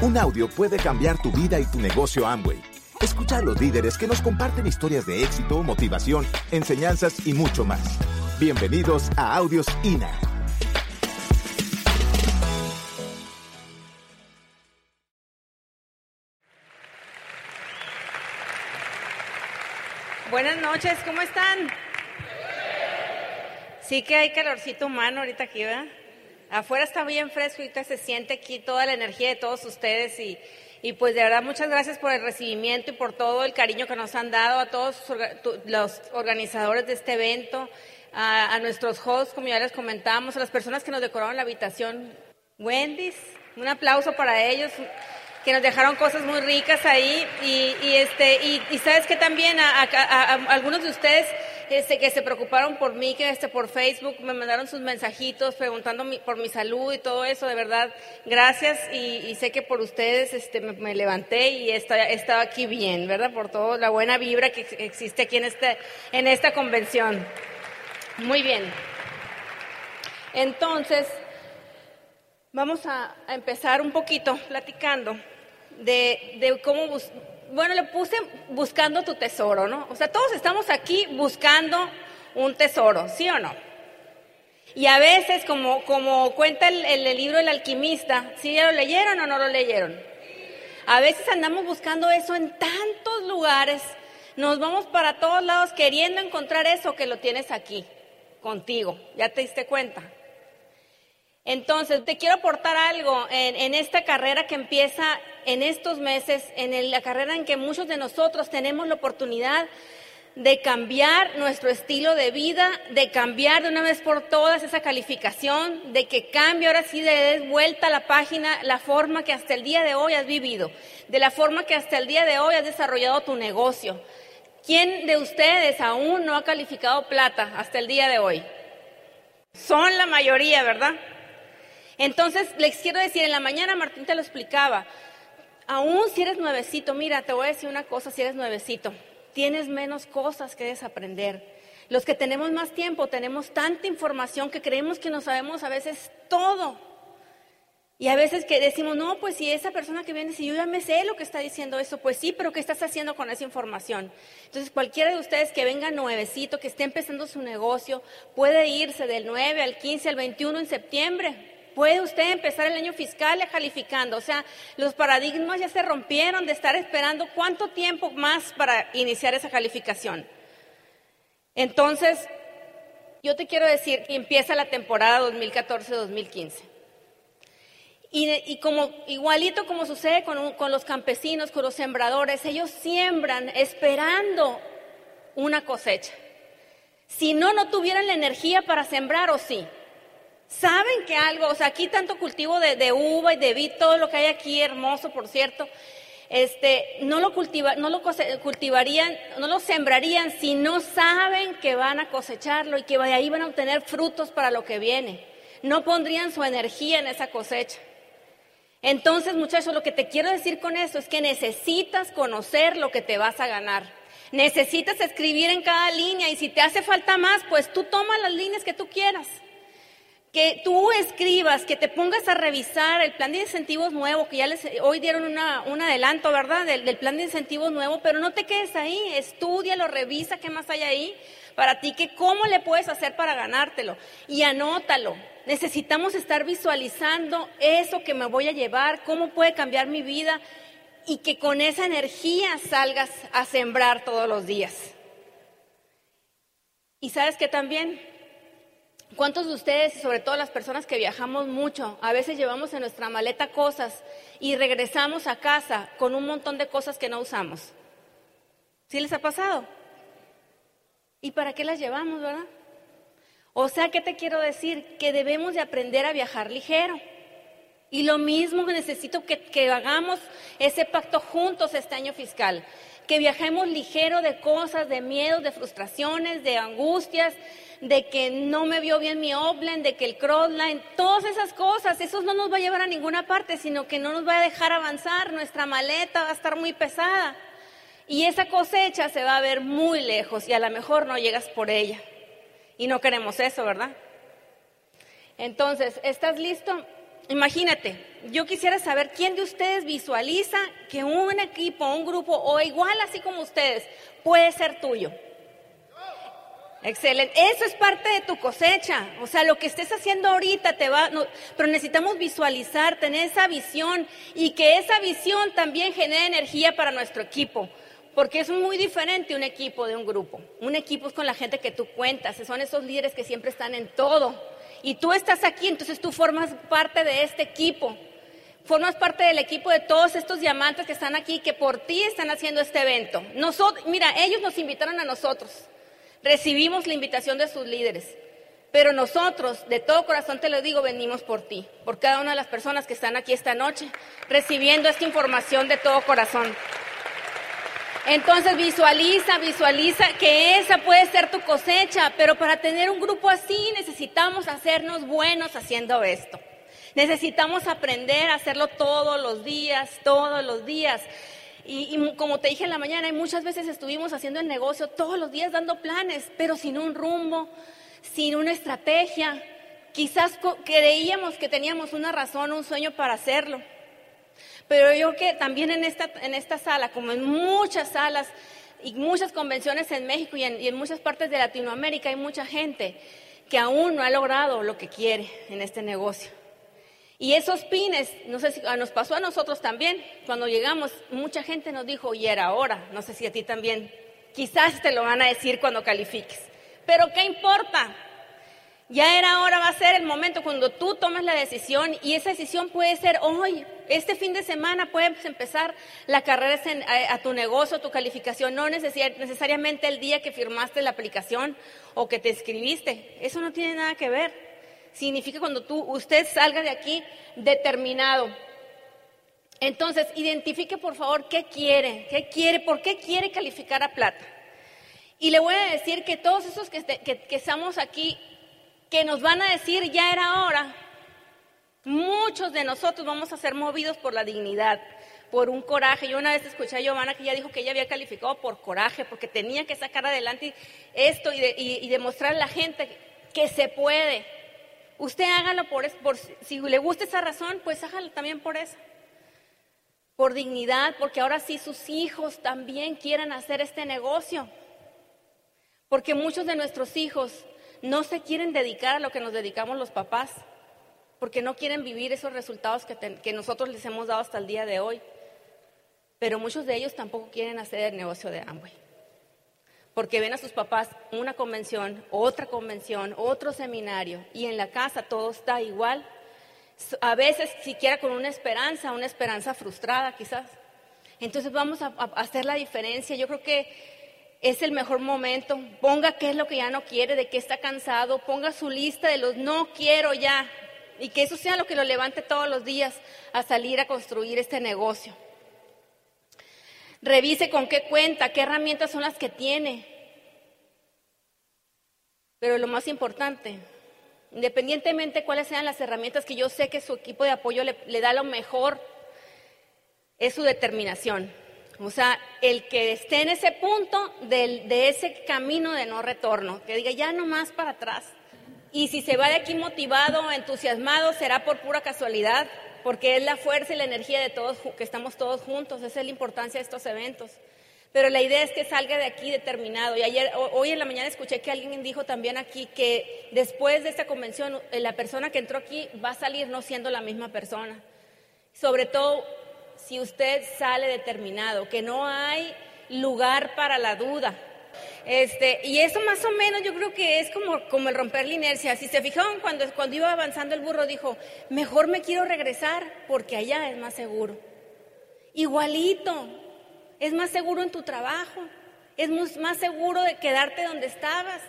Un audio puede cambiar tu vida y tu negocio Amway. Escucha a los líderes que nos comparten historias de éxito, motivación, enseñanzas y mucho más. Bienvenidos a Audios INA. Buenas noches, ¿cómo están? Sí que hay calorcito humano ahorita aquí, ¿verdad? Afuera está bien fresco, ahorita se siente aquí toda la energía de todos ustedes y, y pues de verdad muchas gracias por el recibimiento y por todo el cariño que nos han dado a todos los organizadores de este evento, a, nuestros hosts, como ya les comentábamos, a las personas que nos decoraron la habitación. Wendy's, un aplauso para ellos que nos dejaron cosas muy ricas ahí y, y este y, y, sabes que también a, algunos de ustedes este, que se preocuparon por mí, que este, por Facebook me mandaron sus mensajitos preguntando por mi salud y todo eso, de verdad, gracias y, sé que por ustedes este, me, levanté y he estado aquí bien, ¿verdad? Por toda la buena vibra que existe aquí en, este, en esta convención. Muy bien. Entonces, vamos a, empezar un poquito platicando de, de cómo bueno, le puse buscando tu tesoro, ¿no? O sea, todos estamos aquí buscando un tesoro, ¿sí o no? Y a veces, como, como cuenta el, el, libro El alquimista, ¿sí ya lo leyeron o no lo leyeron? A veces andamos buscando eso en tantos lugares, nos vamos para todos lados queriendo encontrar eso que lo tienes aquí, contigo, ¿ya te diste cuenta? Entonces, te quiero aportar algo en, en, esta carrera que empieza en estos meses, en la carrera en que muchos de nosotros tenemos la oportunidad de cambiar nuestro estilo de vida, de cambiar de una vez por todas esa calificación, de que cambie ahora sí, de vuelta a la página la forma que hasta el día de hoy has vivido, de la forma que hasta el día de hoy has desarrollado tu negocio. ¿Quién de ustedes aún no ha calificado plata hasta el día de hoy? Son la mayoría, ¿verdad? Entonces, les quiero decir, en la mañana Martín te lo explicaba, aún si eres nuevecito, mira, te voy a decir una cosa, si eres nuevecito, tienes menos cosas que desaprender. Los que tenemos más tiempo tenemos tanta información que creemos que no sabemos a veces todo. Y a veces que decimos, no, pues si esa persona que viene, si yo ya me sé lo que está diciendo eso, pues sí, pero ¿qué estás haciendo con esa información? Entonces, cualquiera de ustedes que venga nuevecito, que esté empezando su negocio, puede irse del 9 al 15 al 21 en septiembre puede usted empezar el año fiscal calificando. O sea, los paradigmas ya se rompieron de estar esperando cuánto tiempo más para iniciar esa calificación. Entonces, yo te quiero decir que empieza la temporada 2014-2015. Y, y, como igualito como sucede con, con los campesinos, con los sembradores, ellos siembran esperando una cosecha. Si no, no tuvieran la energía para sembrar o sí. Saben que algo, o sea, aquí tanto cultivo de, uva y de vid, todo lo que hay aquí, hermoso, por cierto, este, no lo, cultiva, no lo cultivarían, no lo sembrarían si no saben que van a cosecharlo y que de ahí van a obtener frutos para lo que viene. No pondrían su energía en esa cosecha. Entonces, muchachos, lo que te quiero decir con eso es que necesitas conocer lo que te vas a ganar. Necesitas escribir en cada línea y si te hace falta más, pues tú toma las líneas que tú quieras que tú escribas, que te pongas a revisar el plan de incentivos nuevo, que ya les hoy dieron un adelanto, ¿verdad? Del, del, plan de incentivos nuevo, pero no te quedes ahí, estudialo, revisa qué más hay ahí para ti, que cómo le puedes hacer para ganártelo y anótalo. Necesitamos estar visualizando eso que me voy a llevar, cómo puede cambiar mi vida y que con esa energía salgas a sembrar todos los días. Y sabes que también ¿Cuántos de ustedes, sobre todo las personas que viajamos mucho, a veces llevamos en nuestra maleta cosas y regresamos a casa con un montón de cosas que no usamos? ¿Sí les ha pasado? ¿Y para qué las llevamos, verdad? O sea, ¿qué te quiero decir? Que debemos de aprender a viajar ligero. Y lo mismo necesito que, que hagamos ese pacto juntos este año fiscal. Que viajemos ligero de cosas, de miedos, de frustraciones, de angustias, de que no me vio bien mi Oplen, de que el crossline, todas esas cosas, eso no nos va a llevar a ninguna parte, sino que no nos va a dejar avanzar, nuestra maleta va a estar muy pesada. Y esa cosecha se va a ver muy lejos y a lo mejor no llegas por ella. Y no queremos eso, ¿verdad? Entonces, ¿estás listo? Imagínate, yo quisiera saber quién de ustedes visualiza que un equipo, un grupo o igual así como ustedes puede ser tuyo. Excelente. Eso es parte de tu cosecha. O sea, lo que estés haciendo ahorita te va, pero necesitamos visualizar, tener esa visión y que esa visión también genere energía para nuestro equipo. Porque es muy diferente un equipo de un grupo. Un equipo es con la gente que tú cuentas, son esos líderes que siempre están en todo. Y tú estás aquí, entonces tú formas parte de este equipo. Formas parte del equipo de todos estos diamantes que están aquí, que por ti están haciendo este evento. Nosotros, mira, ellos nos invitaron a nosotros. Recibimos la invitación de sus líderes. Pero nosotros, de todo corazón te lo digo, venimos por ti, por cada una de las personas que están aquí esta noche, recibiendo esta información de todo corazón. Entonces visualiza, visualiza que esa puede ser tu cosecha, pero para tener un grupo así necesitamos hacernos buenos haciendo esto. Necesitamos aprender a hacerlo todos los días, todos los días. Y, como te dije en la mañana, muchas veces estuvimos haciendo el negocio todos los días dando planes, pero sin un rumbo, sin una estrategia. Quizás creíamos que teníamos una razón, un sueño para hacerlo. Pero yo que también en esta, en esta sala, como en muchas salas y muchas convenciones en México y en, muchas partes de Latinoamérica, hay mucha gente que aún no ha logrado lo que quiere en este negocio. Y esos pines, no sé si nos pasó a nosotros también, cuando llegamos, mucha gente nos dijo, y era hora, no sé si a ti también, quizás te lo van a decir cuando califiques, pero ¿qué importa? Ya era hora, va a ser el momento cuando tú tomes la decisión y esa decisión puede ser hoy, este fin de semana puedes empezar la carrera a, tu negocio, tu calificación, no necesariamente el día que firmaste la aplicación o que te escribiste, eso no tiene nada que ver significa cuando tú, usted salga de aquí determinado. Entonces, identifique por favor qué quiere, qué quiere, por qué quiere calificar a plata. Y le voy a decir que todos esos que, que estamos aquí, que nos van a decir ya era hora, muchos de nosotros vamos a ser movidos por la dignidad, por un coraje. Yo una vez escuché a Giovanna que ella dijo que ella había calificado por coraje, porque tenía que sacar adelante esto y, demostrar a la gente que se puede. Usted hágalo por, por si le gusta esa razón, pues hágalo también por eso. Por dignidad, porque ahora sí sus hijos también quieren hacer este negocio. Porque muchos de nuestros hijos no se quieren dedicar a lo que nos dedicamos los papás, porque no quieren vivir esos resultados que, nosotros les hemos dado hasta el día de hoy. Pero muchos de ellos tampoco quieren hacer el negocio de Amway porque ven a sus papás una convención, otra convención, otro seminario, y en la casa todo está igual. A veces siquiera con una esperanza, una esperanza frustrada quizás. Entonces vamos a, hacer la diferencia. Yo creo que es el mejor momento. Ponga qué es lo que ya no quiere, de qué está cansado. Ponga su lista de los no quiero ya. Y que eso sea lo que lo levante todos los días a salir a construir este negocio. Revise con qué cuenta, qué herramientas son las que tiene. Pero lo más importante, independientemente de cuáles sean las herramientas que yo sé que su equipo de apoyo le, da lo mejor, es su determinación. O sea, el que esté en ese punto de ese camino de no retorno, que diga ya no más para atrás. Y si se va de aquí motivado, entusiasmado, será por pura casualidad, porque es la fuerza y la energía de todos, que estamos todos juntos, esa es la importancia de estos eventos. Pero la idea es que salga de aquí determinado. Y ayer, hoy en la mañana escuché que alguien dijo también aquí que después de esta convención, eh, la persona que entró aquí va a salir no siendo la misma persona. Sobre todo si usted sale determinado, que no hay lugar para la duda. Este, y eso más o menos yo creo que es como, como el romper la inercia. Si se fijaron, cuando, cuando iba avanzando el burro dijo, mejor me quiero regresar porque allá es más seguro. Igualito, es más seguro en tu trabajo, es más seguro de quedarte donde estabas.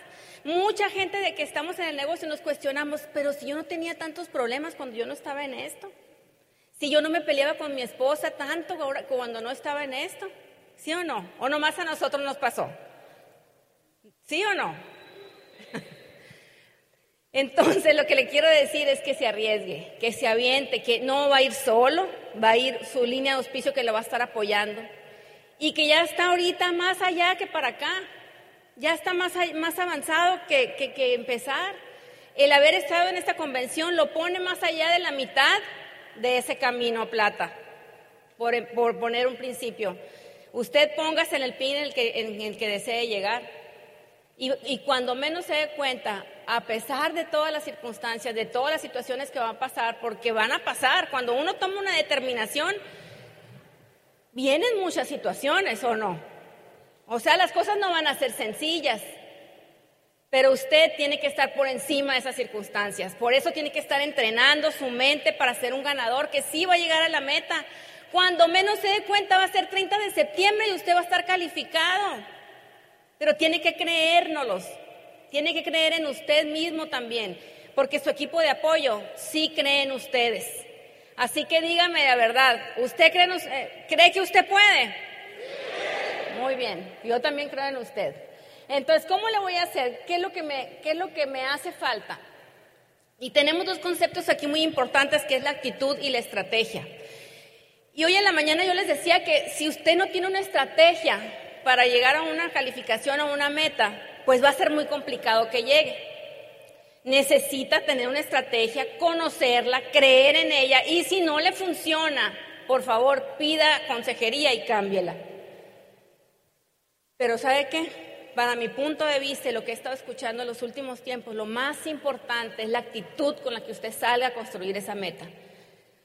Mucha gente de que estamos en el negocio nos cuestionamos, pero si yo no tenía tantos problemas cuando yo no estaba en esto, si yo no me peleaba con mi esposa tanto cuando no estaba en esto, ¿sí o no? ¿O nomás a nosotros nos pasó? ¿Sí o no? Entonces lo que le quiero decir es que se arriesgue, que se aviente, que no va a ir solo, va a ir su línea de auspicio que lo va a estar apoyando y que ya está ahorita más allá que para acá, ya está más, más avanzado que, que, empezar. el haber estado en esta convención lo pone más allá de la mitad de ese camino a plata, por, por poner un principio. Usted póngase en el pin en el que, en el que desee llegar. Y, y, cuando menos se dé cuenta, a pesar de todas las circunstancias, de todas las situaciones que van a pasar, porque van a pasar, cuando uno toma una determinación, vienen muchas situaciones o no. O sea, las cosas no van a ser sencillas, pero usted tiene que estar por encima de esas circunstancias. Por eso tiene que estar entrenando su mente para ser un ganador que sí va a llegar a la meta. Cuando menos se dé cuenta va a ser 30 de septiembre y usted va a estar calificado. Pero tiene que creérnoslos. Tiene que creer en usted mismo también, porque su equipo de apoyo sí cree en ustedes. Así que dígame la verdad, ¿usted cree, eh, cree que usted puede? Muy bien, yo también creo en usted. Entonces, ¿cómo le voy a hacer? ¿Qué es lo que me, qué es lo que me hace falta? Y tenemos dos conceptos aquí muy importantes, que es la actitud y la estrategia. Y hoy en la mañana yo les decía que si usted no tiene una estrategia para llegar a una calificación o una meta, pues va a ser muy complicado que llegue. Necesita tener una estrategia, conocerla, creer en ella y si no le funciona, por favor, pida consejería y cámbiela. Pero ¿sabe qué? Para mi punto de vista y lo que he estado escuchando en los últimos tiempos, lo más importante es la actitud con la que usted salga a construir esa meta.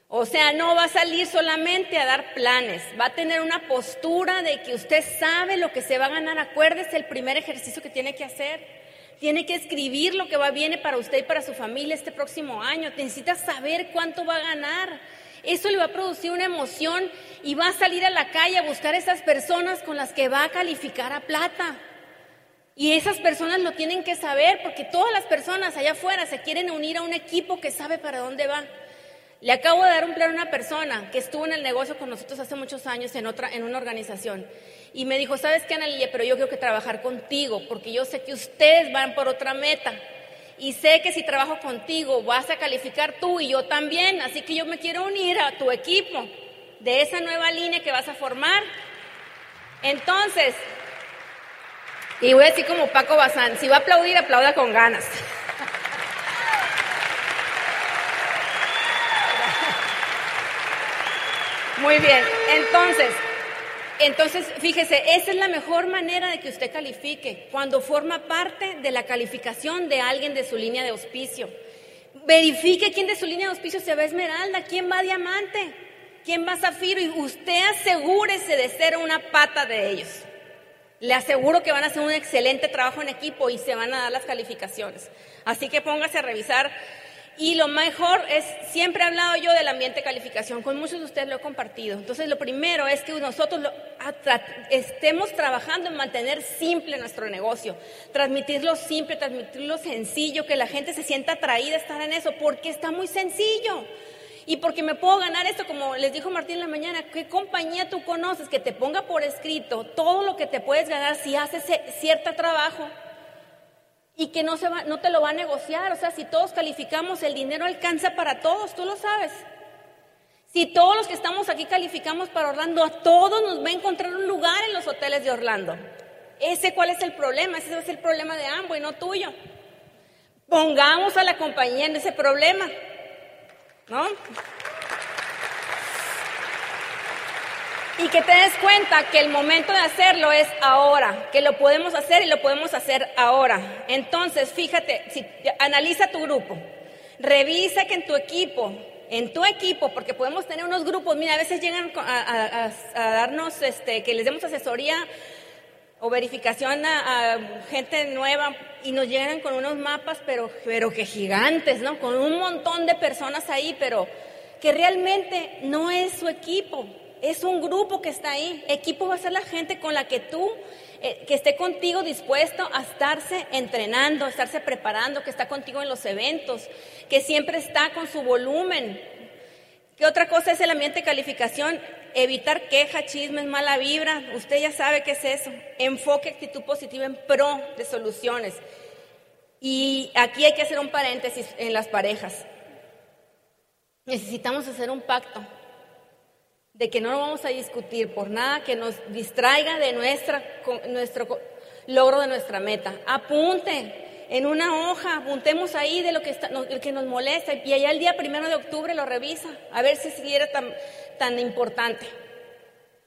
O sea, no va a salir solamente a dar planes, va a tener una postura de que usted sabe lo que se va a ganar. Acuérdese el primer ejercicio que tiene que hacer. Tiene que escribir lo que va viene para usted y para su familia este próximo año. Necesita saber cuánto va a ganar. Eso le va a producir una emoción y va a salir a la calle a buscar esas personas con las que va a calificar a plata. Y esas personas lo tienen que saber porque todas las personas allá afuera se quieren unir a un equipo que sabe para dónde va. Le acabo de dar un plan a una persona que estuvo en el negocio con nosotros hace muchos años en, otra, en una organización. Y me dijo, ¿sabes qué, Ana Pero yo quiero que trabajar contigo porque yo sé que ustedes van por otra meta. Y sé que si trabajo contigo vas a calificar tú y yo también. Así que yo me quiero unir a tu equipo de esa nueva línea que vas a formar. Entonces, y voy a decir como Paco Bazán, si va a aplaudir, aplauda con ganas. Muy bien, entonces, entonces, fíjese, esa es la mejor manera de que usted califique, cuando forma parte de la calificación de alguien de su línea de auspicio. Verifique quién de su línea de auspicio se va esmeralda, quién va diamante, quién va zafiro y usted asegúrese de ser una pata de ellos. Le aseguro que van a hacer un excelente trabajo en equipo y se van a dar las calificaciones. Así que póngase a revisar. Y lo mejor es, siempre he hablado yo del ambiente de calificación, con muchos de ustedes lo he compartido. Entonces, lo primero es que nosotros estemos trabajando en mantener simple nuestro negocio, transmitirlo simple, transmitirlo sencillo, que la gente se sienta atraída a estar en eso, porque está muy sencillo. Y porque me puedo ganar esto, como les dijo Martín en la mañana, ¿qué compañía tú conoces que te ponga por escrito todo lo que te puedes ganar si haces cierto trabajo y que no te lo va a negociar? O sea, si todos calificamos, el dinero alcanza para todos, tú lo sabes. Si todos los que estamos aquí calificamos para Orlando, a todos nos va a encontrar un lugar en los hoteles de Orlando. ¿Ese cuál es el problema? Ese es el problema de ambos y no tuyo. Pongamos a la compañía en ese problema. ¿No? Y que te des cuenta que el momento de hacerlo es ahora, que lo podemos hacer y lo podemos hacer ahora. Entonces, fíjate, si, analiza tu grupo, revisa que en tu equipo, en tu equipo, porque podemos tener unos grupos, mira, a veces llegan a, darnos, este, que les demos asesoría o verificación a, gente nueva y nos llegan con unos mapas, pero, pero que gigantes, ¿no? Con un montón de personas ahí, pero que realmente no es su equipo, es un grupo que está ahí. Equipo va a ser la gente con la que tú, eh, que esté contigo dispuesto a estarse entrenando, a estarse preparando, que está contigo en los eventos, que siempre está con su volumen. ¿Qué otra cosa es el ambiente de calificación? Evitar quejas, chismes, mala vibra, usted ya sabe qué es eso. Enfoque, actitud positiva en pro de soluciones. Y aquí hay que hacer un paréntesis en las parejas. Necesitamos hacer un pacto de que no vamos a discutir por nada que nos distraiga de nuestro logro de nuestra meta. Apunte. En una hoja, apuntemos ahí de lo que, está, que nos molesta y allá el día primero de octubre lo revisa, a ver si, si era tan, tan importante.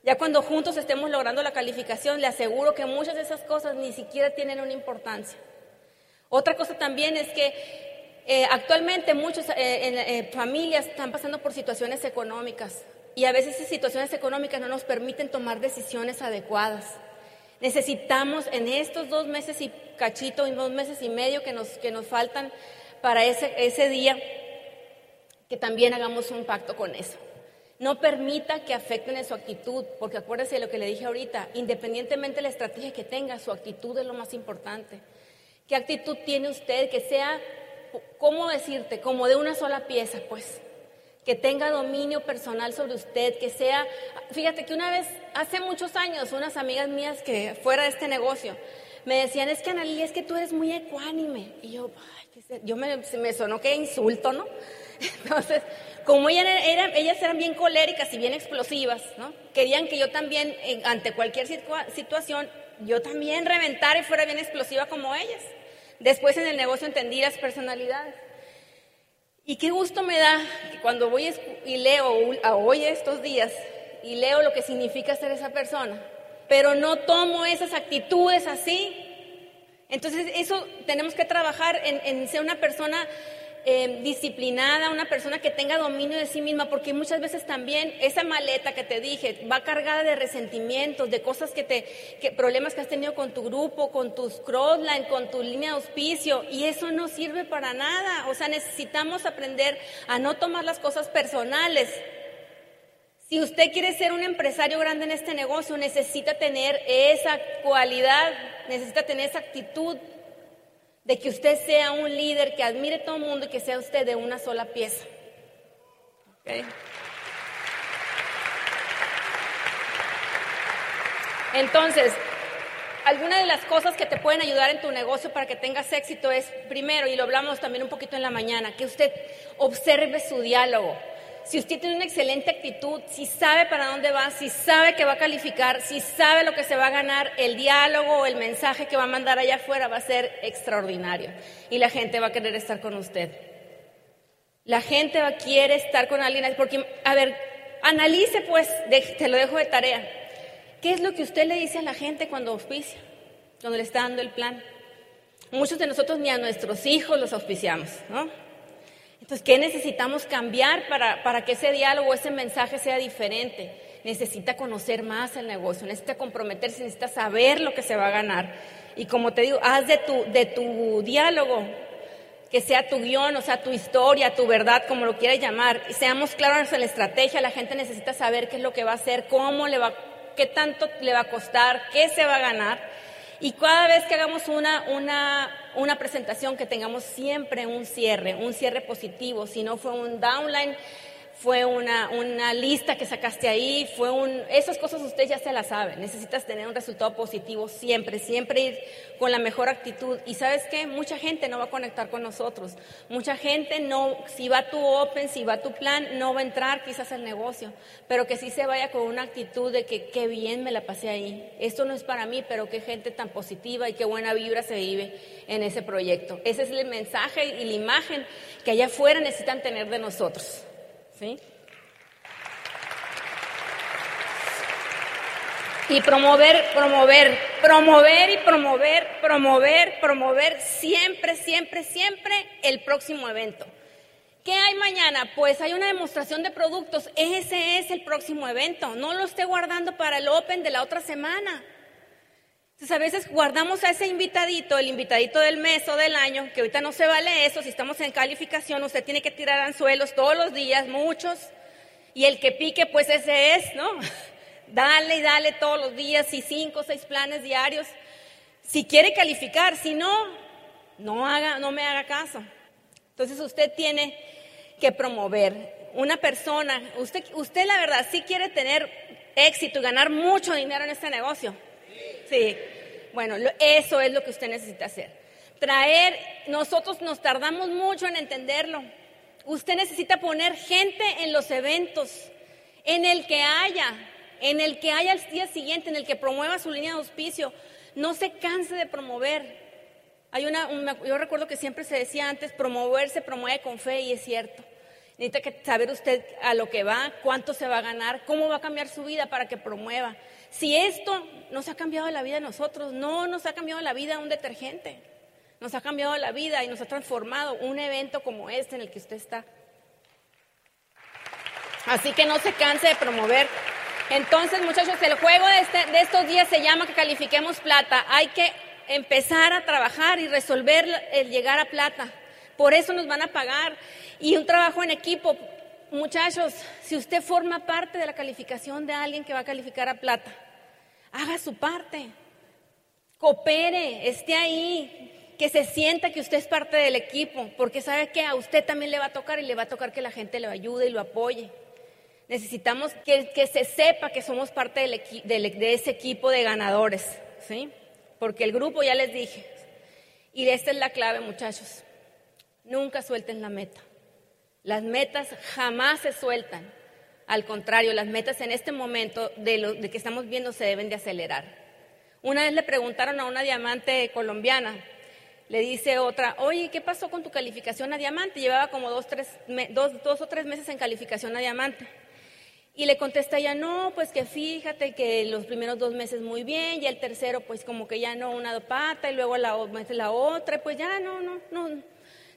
Ya cuando juntos estemos logrando la calificación, le aseguro que muchas de esas cosas ni siquiera tienen una importancia. Otra cosa también es que eh, actualmente muchas eh, eh, familias están pasando por situaciones económicas y a veces esas situaciones económicas no nos permiten tomar decisiones adecuadas. Necesitamos en estos dos meses y cachito, en dos meses y medio que nos, que nos faltan para ese, ese día, que también hagamos un pacto con eso. No permita que afecten en su actitud, porque acuérdese de lo que le dije ahorita, independientemente de la estrategia que tenga, su actitud es lo más importante. ¿Qué actitud tiene usted? Que sea, ¿cómo decirte? Como de una sola pieza, pues que tenga dominio personal sobre usted, que sea, fíjate que una vez, hace muchos años, unas amigas mías que fuera de este negocio, me decían, es que Analí, es que tú eres muy ecuánime. Y yo, ay, yo me, me sonó que insulto, ¿no? Entonces, como ellas eran, ellas eran bien coléricas y bien explosivas, ¿no? Querían que yo también, ante cualquier situación, yo también reventara y fuera bien explosiva como ellas. Después en el negocio entendí las personalidades. Y qué gusto me da cuando voy y leo hoy estos días y leo lo que significa ser esa persona, pero no tomo esas actitudes así. Entonces eso tenemos que trabajar en, ser una persona Em, disciplinada, una persona que tenga dominio de sí misma, porque muchas veces también esa maleta que te dije va cargada de resentimientos, de cosas que te, que, problemas que has tenido con tu grupo, con tus crossline, con tu línea de auspicio, y eso no sirve para nada. O sea, necesitamos aprender a no tomar las cosas personales. Si usted quiere ser un empresario grande en este negocio, necesita tener esa cualidad, necesita tener esa actitud de que usted sea un líder que admire a todo el mundo y que sea usted de una sola pieza. Entonces, algunas de las cosas que te pueden ayudar en tu negocio para que tengas éxito es, primero, y lo hablamos también un poquito en la mañana, que usted observe su diálogo si usted tiene una excelente actitud, si sabe para dónde va, si sabe que va a calificar, si sabe lo que se va a ganar, el diálogo o el mensaje que va a mandar allá afuera va a ser extraordinario y la gente va a querer estar con usted. La gente va a querer estar con alguien, porque, a ver, analice pues, te lo dejo de tarea. ¿Qué es lo que usted le dice a la gente cuando auspicia, cuando le está dando el plan? Muchos de nosotros ni a nuestros hijos los auspiciamos, ¿no? Entonces, ¿qué necesitamos cambiar para, para que ese diálogo, ese mensaje sea diferente? Necesita conocer más el negocio, necesita comprometerse, necesita saber lo que se va a ganar. Y como te digo, haz de tu, de tu diálogo que sea tu guion, o sea, tu historia, tu verdad, como lo quieras llamar. Y seamos claros en la estrategia, la gente necesita saber qué es lo que va a hacer, cómo le va, qué tanto le va a costar, qué se va a ganar. Y cada vez que hagamos una, una, una presentación, que tengamos siempre un cierre, un cierre positivo. Si no fue un downline, fue una, una lista que sacaste ahí, fue un... Esas cosas usted ya se las sabe. Necesitas tener un resultado positivo siempre, siempre ir con la mejor actitud. Y sabes qué, mucha gente no va a conectar con nosotros. Mucha gente no, si va tu open, si va tu plan, no va a entrar quizás al negocio. Pero que sí se vaya con una actitud de que qué bien me la pasé ahí. Esto no es para mí, pero qué gente tan positiva y qué buena vibra se vive en ese proyecto. Ese es el mensaje y la imagen que allá afuera necesitan tener de nosotros. ¿Sí? Y promover, promover, promover y promover, promover, promover siempre, siempre, siempre el próximo evento. ¿Qué hay mañana? Pues hay una demostración de productos. Ese es el próximo evento. No lo esté guardando para el Open de la otra semana. Entonces a veces guardamos a ese invitadito, el invitadito del mes o del año, que ahorita no se vale eso, si estamos en calificación, usted tiene que tirar anzuelos todos los días, muchos, y el que pique, pues ese es, ¿no? Dale y dale todos los días, y cinco seis planes diarios. Si quiere calificar, si no, no, haga, no me haga caso. Entonces usted tiene que promover una persona, usted, usted la verdad sí quiere tener éxito y ganar mucho dinero en este negocio. Sí, bueno, eso es lo que usted necesita hacer. Traer, nosotros nos tardamos mucho en entenderlo. Usted necesita poner gente en los eventos, en el que haya, en el que haya el día siguiente, en el que promueva su línea de auspicio. No se canse de promover. Hay una, yo recuerdo que siempre se decía antes, promoverse promueve con fe y es cierto. Necesita que saber usted a lo que va, cuánto se va a ganar, cómo va a cambiar su vida para que promueva. Si esto nos ha cambiado la vida a nosotros, no nos ha cambiado la vida un detergente, nos ha cambiado la vida y nos ha transformado un evento como este en el que usted está. Así que no se canse de promover. Entonces, muchachos, el juego de, este, de estos días se llama que califiquemos plata. Hay que empezar a trabajar y resolver el llegar a plata. Por eso nos van a pagar. Y un trabajo en equipo. Muchachos, si usted forma parte de la calificación de alguien que va a calificar a plata, haga su parte. Coopere, esté ahí, que se sienta que usted es parte del equipo, porque sabe que a usted también le va a tocar y le va a tocar que la gente le ayude y lo apoye. Necesitamos que, se sepa que somos parte de ese equipo de ganadores, ¿sí? Porque el grupo ya les dije, y esta es la clave, muchachos, nunca suelten la meta. Las metas jamás se sueltan. Al contrario, las metas en este momento de, lo, de que estamos viendo se deben de acelerar. Una vez le preguntaron a una diamante colombiana, le dice otra, oye, ¿qué pasó con tu calificación a diamante? Llevaba como dos, tres, dos, dos o tres meses en calificación a diamante. Y le contesta ella, no, pues que fíjate que los primeros dos meses muy bien, y el tercero pues como que ya no una pata, y luego la, la otra, pues ya no, no, no.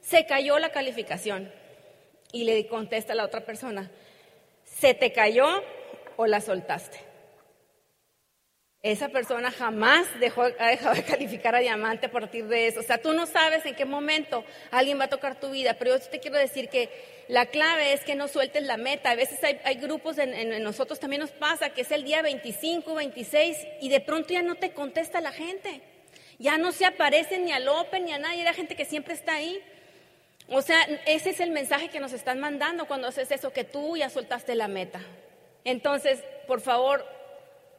Se cayó la calificación. Y le contesta la otra persona, ¿se te cayó o la soltaste? Esa persona jamás dejó, ha dejado de calificar a diamante a partir de eso. O sea, tú no sabes en qué momento alguien va a tocar tu vida, pero yo te quiero decir que la clave es que no sueltes la meta. A veces hay, grupos, en, nosotros también nos pasa, que es el día 25, 26 y de pronto ya no te contesta la gente. Ya no se aparece ni a López ni a nadie, la gente que siempre está ahí. O sea, ese es el mensaje que nos están mandando cuando haces eso, que tú ya soltaste la meta. Entonces, por favor,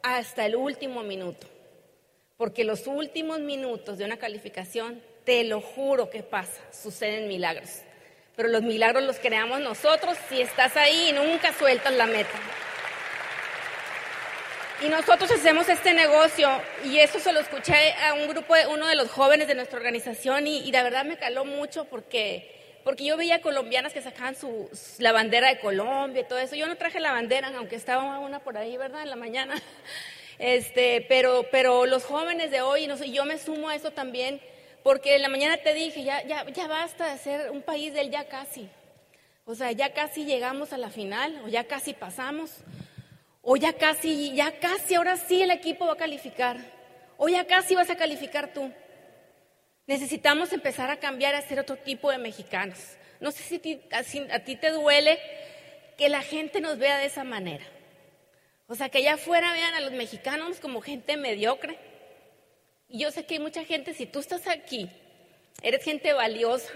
hasta el último minuto. Porque los últimos minutos de una calificación, te lo juro que pasa, suceden milagros. Pero los milagros los creamos nosotros si estás ahí y nunca sueltas la meta. Y nosotros hacemos este negocio y eso se lo escuché a un grupo, de, uno de los jóvenes de nuestra organización y, y la verdad me caló mucho porque porque yo veía colombianas que sacaban su, la bandera de Colombia y todo eso. Yo no traje la bandera, aunque estaba una por ahí, ¿verdad? En la mañana. Este, pero, pero los jóvenes de hoy, no sé, yo me sumo a eso también, porque en la mañana te dije, ya, ya, ya basta de ser un país del ya casi. O sea, ya casi llegamos a la final, o ya casi pasamos, o ya casi, ya casi, ahora sí el equipo va a calificar, o ya casi vas a calificar tú. Necesitamos empezar a cambiar a ser otro tipo de mexicanos. No sé si a ti te duele que la gente nos vea de esa manera. O sea, que allá afuera vean a los mexicanos como gente mediocre. Y yo sé que hay mucha gente, si tú estás aquí, eres gente valiosa,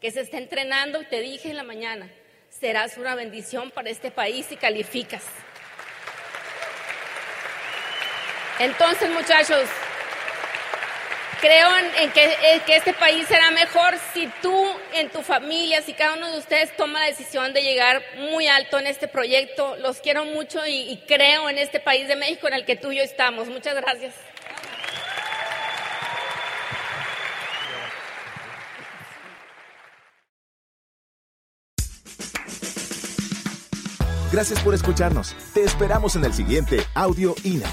que se está entrenando, y te dije en la mañana, serás una bendición para este país si calificas. Entonces, muchachos, Creo en, que, este país será mejor si tú, en tu familia, si cada uno de ustedes toma la decisión de llegar muy alto en este proyecto. Los quiero mucho y, y creo en este país de México en el que tú y yo estamos. Muchas gracias. Gracias por escucharnos. Te esperamos en el siguiente Audio INA.